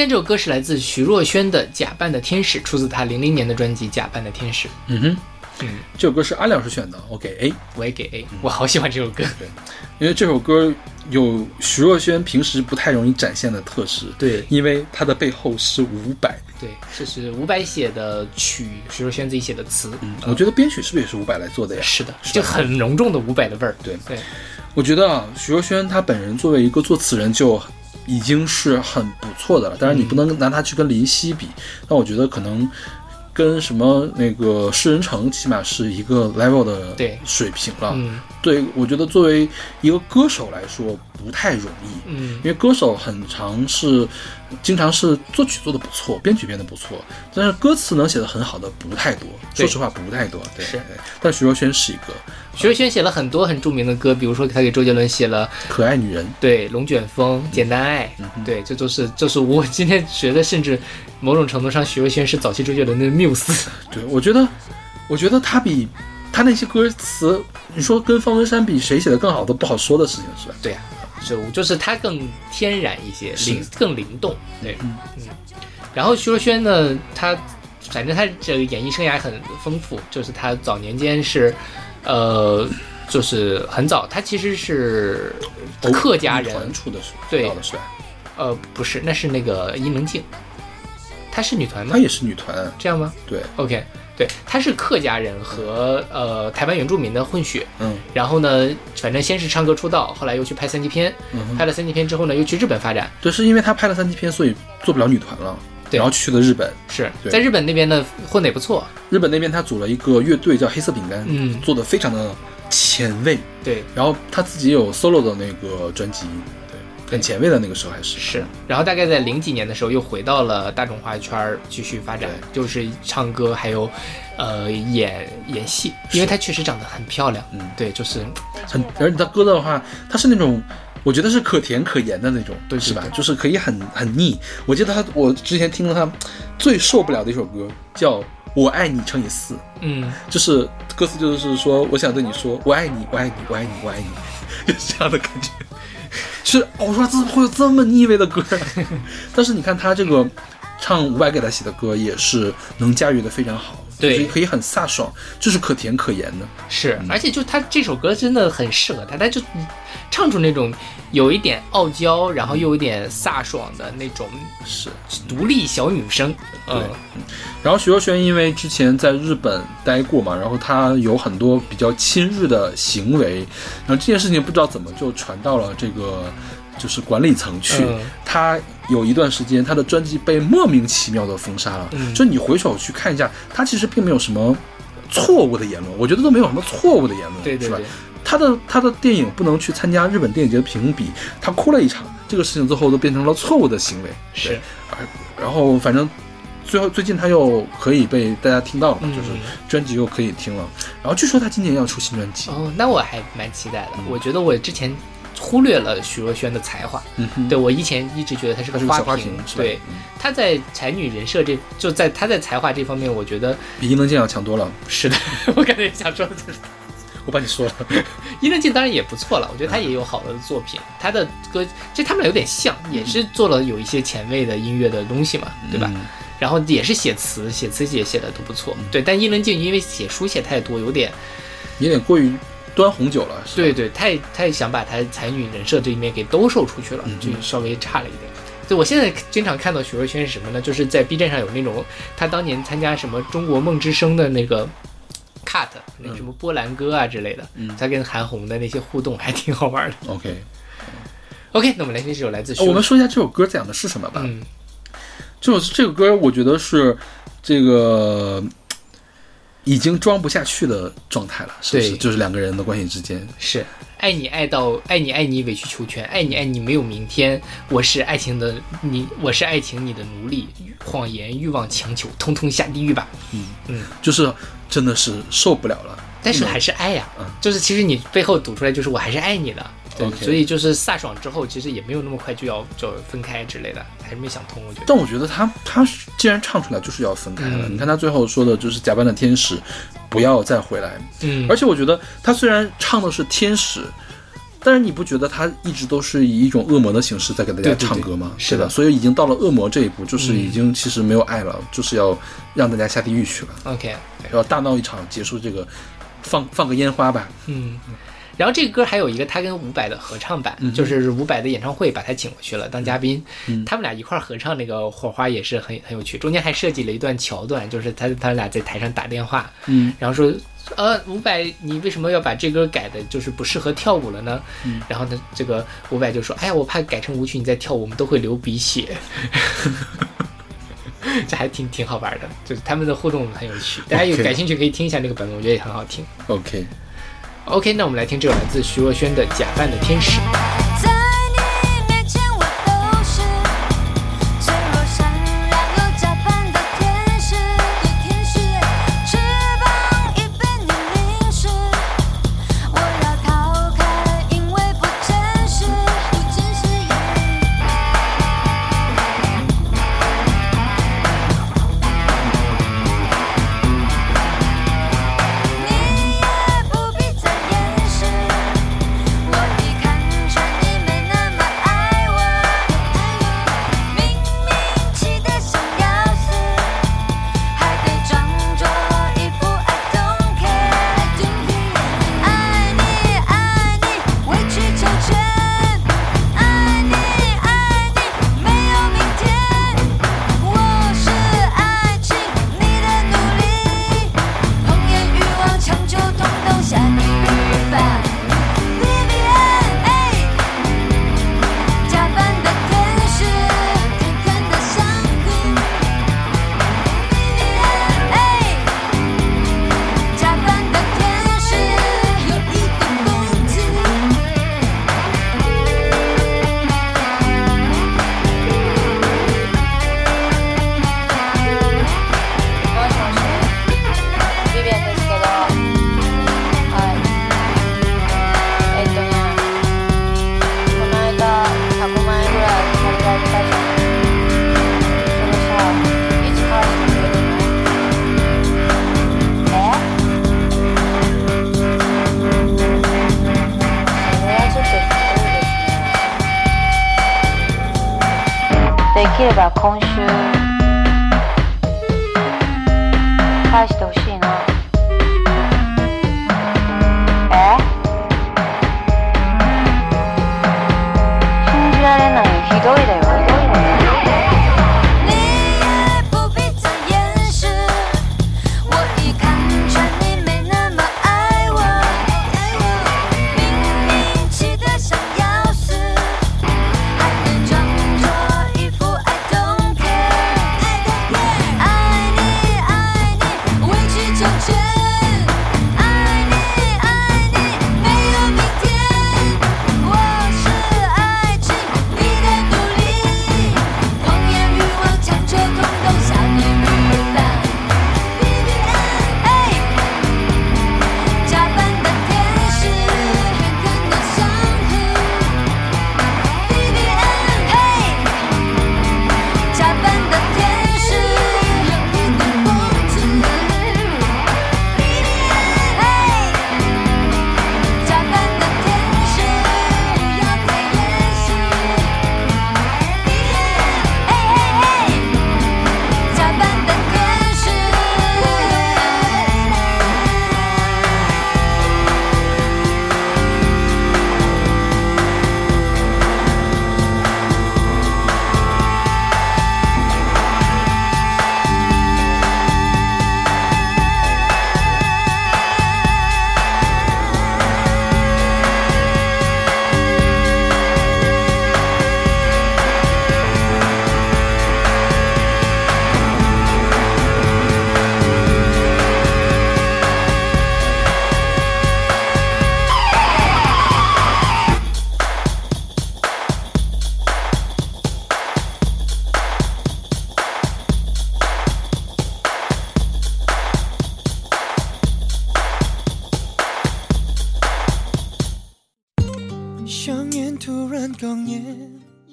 现在这首歌是来自徐若瑄的《假扮的天使》，出自她零零年的专辑《假扮的天使》。嗯哼，嗯，这首歌是阿亮师选的，我给 A，我也给 A，我好喜欢这首歌。对因为这首歌有徐若瑄平时不太容易展现的特质。对因为它的背后是伍佰。对，这是伍佰写的曲，徐若瑄自己写的词。嗯，我觉得编曲是不是也是伍佰来做的呀？是的，是就很浓重的伍佰的味儿。对对，我觉得啊，徐若瑄她本人作为一个作词人就已经是很不错的了。当然，你不能拿它去跟林夕比，但我觉得可能跟什么那个诗人城起码是一个 level 的水平了。嗯对，我觉得作为一个歌手来说不太容易。嗯因为歌手很常是，经常是作曲做的不错，编曲编的不错，但是歌词能写的很好的不太多。说实话，不太多。对，是但徐若瑄是一个徐若瑄写了很多很著名的歌，比如说她给周杰伦写了可爱女人。对《龙卷风》《简单爱》，对，这都是这是我 *laughs* 今天觉得，甚至某种程度上，徐若瑄是早期周杰伦的缪斯。*laughs* 对，我觉得，我觉得她比他那些歌词，你说跟方文山比，谁写的更好都不好说的事情，是吧？对啊，是就是它更天然一些，灵更灵动。对，嗯然后徐若瑄呢，她反正她这个演艺生涯很丰富，就是她早年间是，呃，就是很早，她其实是客家人，对？呃，不是，那是那个伊能静，她是女团吗她？也是女团，这样吗对，？OK，对，他是客家人和呃台湾原住民的混血。嗯然后呢，反正先是唱歌出道，后来又去拍三级片，嗯拍了三级片之后呢，又去日本发展。对，是因为他拍了三级片，所以做不了女团了，对然后去了日本。是在日本那边呢混得也不错，日本那边他组了一个乐队叫黑色饼干，嗯做的非常的前卫。对，然后他自己有 solo 的那个专辑，对，很前卫的那个时候还是是。然后大概在零几年的时候，又回到了大众化圈儿继续发展，就是唱歌还有呃演演戏，因为她确实长得很漂亮。嗯对，就是很，而且她歌的话，她是那种，我觉得是可甜可盐的那种，对对是吧？就是可以很很腻。我记得他，我之前听了他最受不了的一首歌叫《我爱你乘以四》，嗯，就是歌词就是说，我想对你说，我爱你，我爱你，我爱你，我爱你，*laughs* 就是这样的感觉。*laughs* 是，哦我说怎么会有这么腻味的歌啊？但是你看他这个唱伍佰给他写的歌，也是能驾驭的非常好，对可以很飒爽，就是可甜可盐的。是，而且就他这首歌真的很适合他，他就唱出那种有一点傲娇，然后又有点飒爽的那种是，独立小女生。嗯，然后徐若瑄因为之前在日本待过嘛，然后她有很多比较亲日的行为，然后这件事情不知道怎么就传到了这个就是管理层去。嗯她有一段时间，她的专辑被莫名其妙的封杀了。嗯就你回首去看一下，她其实并没有什么错误的言论，我觉得都没有什么错误的言论，对对对？，他的他的电影不能去参加日本电影节的评比，他哭了一场，这个事情最后都变成了错误的行为。是，而然后反正最后最近他又可以被大家听到了就是专辑又可以听了。然后据说他今年要出新专辑，哦，那我还蛮期待的。我觉得我之前忽略了许若瑄的才华。嗯哼，对我以前一直觉得她是个花瓶对嗯，她在才女人设这就在她在才华这方面，我觉得比伊能静要强多了。是的。*laughs* 我刚才也想说的就是，我帮你说了，*laughs* 伊能静当然也不错了，我觉得她也有好的作品，她的歌其实他们俩有点像，也是做了有一些前卫的音乐的东西嘛，对吧？嗯然后也是写词，写词也写的都不错，对。但伊能静因为写书写太多，有点有点过于端红酒了。对，对，太太想把她才女人设这一面给兜售出去了，嗯就稍微差了一点。对，我现在经常看到徐若瑄是什么呢？就是在 B 站上有那种她当年参加什么中国梦之声的那个 cut，那个什么波兰歌啊之类的，嗯他跟韩红的那些互动还挺好玩的。OK，OK，那我们来听这首来自哦我们说一下这首歌讲的是什么吧。嗯这首这个歌，我觉得是这个已经装不下去的状态了，是不是？就是两个人的关系之间。是爱你爱到爱你爱你委曲求全，爱你爱你没有明天。我是爱情的你，我是爱情你的奴隶，谎言欲望强求，通通下地狱吧。嗯嗯就是真的是受不了了。但是还是爱呀、嗯。就是其实你背后读出来就是我还是爱你的，对所以就是飒爽之后，其实也没有那么快就要就分开之类的，还是没想通，我觉得。但我觉得他他既然唱出来就是要分开了，嗯。你看他最后说的就是假扮的天使，不要再回来。嗯，而且我觉得他虽然唱的是天使，但是你不觉得他一直都是以一种恶魔的形式在给大家对对对唱歌吗？是的？所以已经到了恶魔这一步，就是嗯已经其实没有爱了，就是要让大家下地狱去了，OK，要大闹一场，结束这个，放放个烟花吧。嗯。然后这个歌还有一个他跟伍佰的合唱版，嗯就是伍佰的演唱会把他请过去了当嘉宾，嗯他们俩一块儿合唱那个火花也是很很有趣，中间还设计了一段桥段，就是他他俩在台上打电话，嗯，然后说，呃，伍佰，你为什么要把这歌改的，就是不适合跳舞了呢？嗯然后呢，这个伍佰就说，哎呀，我怕改成舞曲你再跳舞，我们都会流鼻血。*laughs* 这还挺挺好玩的，就是他们的互动很有趣，大家有感兴趣可以听一下那个版本，我觉得也很好听。OK，OK，那我们来听这首来自徐若瑄的《假扮的天使》。ですねで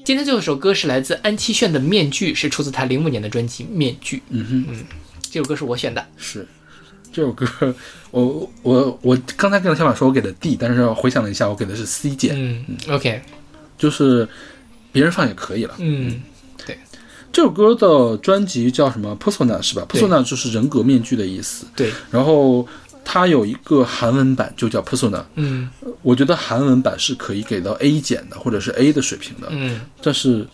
今天最后一首歌是来自安七炫的《面具》，是出自他零五年的专辑《面具》。嗯哼，这首歌是我选的。是这首歌，我我我刚才跟小马说我给的 D，但是回想了一下，我给的是 C 键，嗯，OK，就是别人放也可以了。嗯，对这首歌的专辑叫什么？Persona 是吧？Persona 就是人格面具的意思。对，然后它有一个韩文版，就叫 Persona。嗯我觉得韩文版是可以给到 A 减的，或者是 A 的水平的。嗯，但是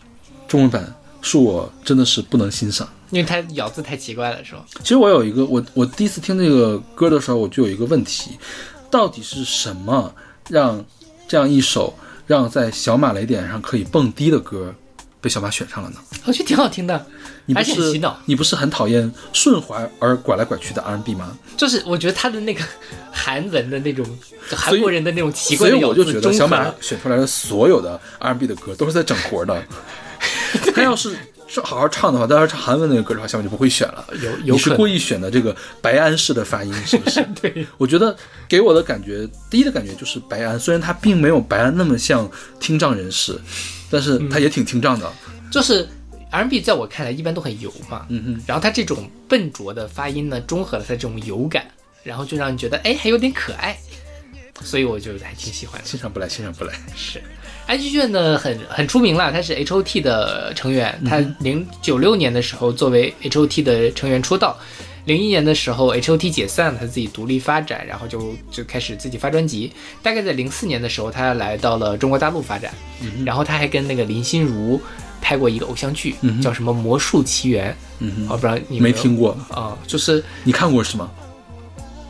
中文版是我真的是不能欣赏。因为它咬字太奇怪了，是吧？其实我有一个，我我第一次听这个歌的时候，我就有一个问题，到底是什么让这样一首让在小马雷点上可以蹦迪的歌被小马选上了呢？我觉得挺好听的，而你不是。你不是很讨厌顺滑而拐来拐去的 R&B 吗？就是我觉得他的那个韩文的那种韩国人的那种奇怪所以我就觉得小马选出来的所有的 R&B 的歌都是在整活的。*laughs* 他要是好好唱的话，他要是唱韩文那个歌的话，小马就不会选了。有有你是故意选的这个白安式的发音，是不是？*laughs* 对，我觉得给我的感觉，第一的感觉就是白安，虽然他并没有白安那么像听障人士，但是他也挺听障的。就是 R&B 在我看来一般都很油嘛，嗯哼，然后他这种笨拙的发音呢，中和了他这种油感，然后就让你觉得哎还有点可爱，所以我就还挺喜欢的。欣赏不来，欣赏不来。*laughs* 是，安七炫呢很很出名了，他是 H O T 的成员，他零九六年的时候作为 H O T 的成员出道，零一年的时候 H O T 解散了，他自己独立发展，然后就就开始自己发专辑。大概在零四年的时候，他来到了中国大陆发展，然后他还跟那个林心如拍过一个偶像剧，叫什么《魔术奇缘》，嗯不知道你没听过，啊、就是你看过是吗？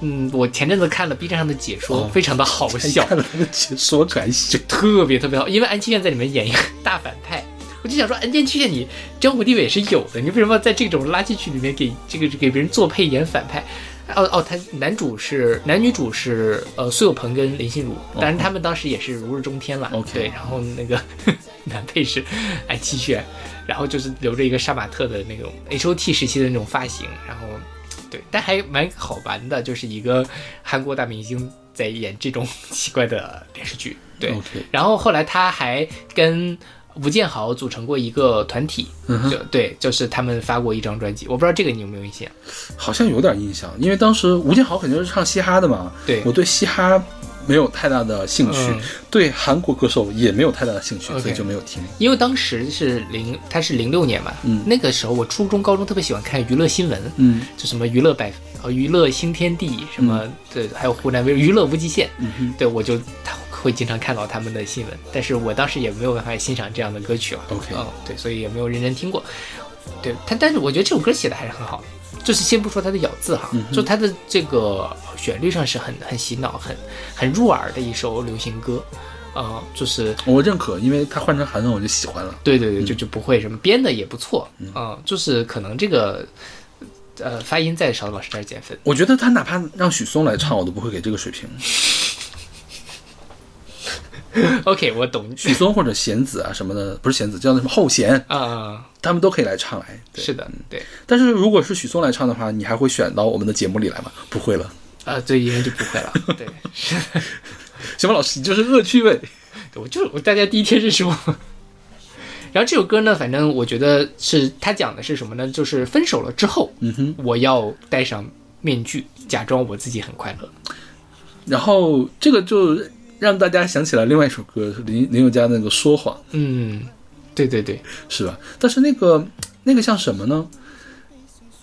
嗯，我前阵子看了 B 站上的解说，哦非常的好笑，看了他的解说感想。特别特别好，因为安七炫在里面演一个大反派，我就想说，安七炫你江湖地位也是有的，你为什么要在这种垃圾剧里面给这个给别人做配演反派？哦哦，他男主是男女主是呃苏有朋跟林心如，当然他们当时也是如日中天了。OK 对，然后那个 *laughs* 男配是安七炫，然后就是留着一个杀马特的那种 H O T 时期的那种发型，然后对，但还蛮好玩的，就是一个韩国大明星在演这种 *laughs* 奇怪的电视剧。对然后后来他还跟吴建豪组成过一个团体，就对，就是他们发过一张专辑，我不知道这个你有没有印象？好像有点印象，因为当时吴建豪肯定是唱嘻哈的嘛，对我对嘻哈没有太大的兴趣，嗯。对韩国歌手也没有太大的兴趣所以就没有听。因为当时是零，他是零六年嘛，嗯。那个时候我初中、高中特别喜欢看娱乐新闻，嗯。就什么娱乐百呃娱乐新天地什么，对，还有湖南卫娱乐无极限，嗯哼。对我就会经常看到他们的新闻，但是我当时也没有办法欣赏这样的歌曲了。OK 嗯，对，所以也没有认真听过。对他，但是我觉得这首歌写的还是很好。的，就是先不说它的咬字哈，嗯就它的这个旋律上是很很洗脑、很很入耳的一首流行歌。呃，就是我认可，因为它换成韩文我就喜欢了。对对对，就就不会什么编的也不错，嗯、就是可能这个呃发音在勺子老师这儿减分。我觉得他哪怕让许嵩来唱，我都不会给这个水平。*laughs* OK，我懂许嵩或者弦子啊什么的，不是弦子，叫什么后弦，啊、他们都可以来唱来。对是的，对，但是如果是许嵩来唱的话，你还会选到我们的节目里来吗？不会了。啊、对，应该就不会了，对。小马 *laughs* 老师，你就是恶趣味。我就是我大家第一天认识我。然后这首歌呢，反正我觉得是他讲的是什么呢？就是分手了之后，嗯哼，我要戴上面具，假装我自己很快乐。然后这个就让大家想起了另外一首歌，林林宥嘉那个《说谎嗯，对对对，》，是吧？但是那个那个像什么呢？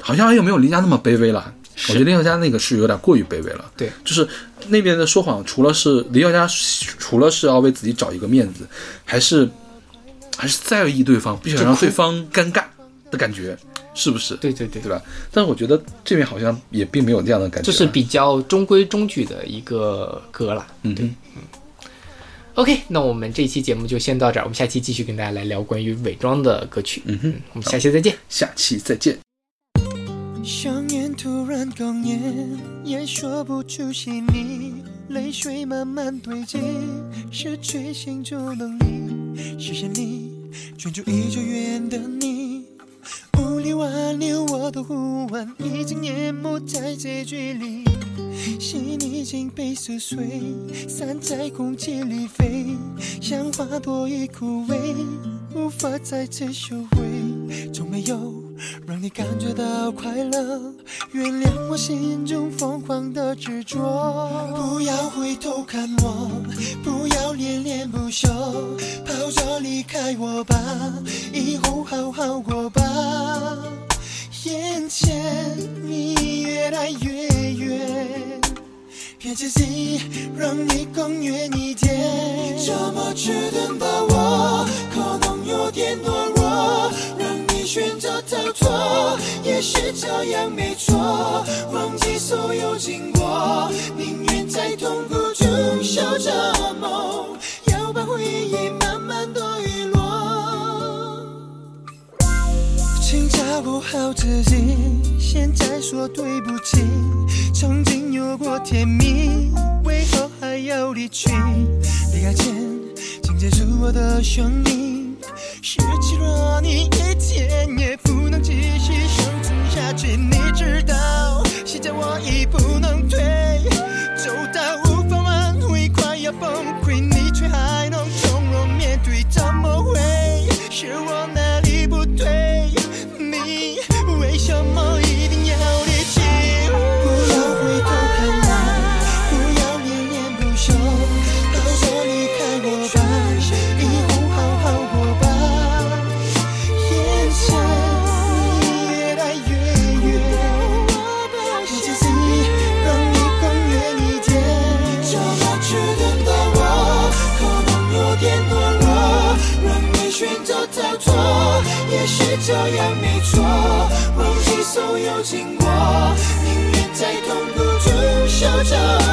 好像又没有林家那么卑微了。我觉得林宥嘉那个是有点过于卑微了。对，就是那边的说谎，除了是林宥嘉，除了是要为自己找一个面子，还是还是在意对方，不想让对方尴尬的感觉，是不是？对对对对吧？但是我觉得这边好像也并没有这样的感觉，就是比较中规中矩的一个歌了。嗯哼 OK，那我们这期节目就先到这儿，我们下期继续跟大家来聊关于伪装的歌曲。嗯哼，我们下期再见。下期再见。想念突然哽咽，也说不出细腻，泪水慢慢堆积，失去行住能力。谢谢你，专注已久远的你，你挽留我的呼唤，已经淹没在结局里。心已经被撕碎，散在空气里飞，像花朵已枯萎，无法再次收回。从没有让你感觉到快乐，原谅我心中疯狂的执着。不要回头看我，不要恋恋不舍，跑着离开我吧，以后好好过吧。眼前你越来越远，骗自己让你更远一点。这么迟钝的我，可能有点懦弱，让选择逃脱，也许这样没错。忘记所有经过，宁愿在痛苦中守着梦，要把回忆慢慢的遗落。请照顾好自己，现在说对不起。曾经有过甜蜜，为何还要离去？离开前，请接住我的声音。失去了你，一天也不能继续生存下去。你知道，现在我已不能退，走到在痛苦中守着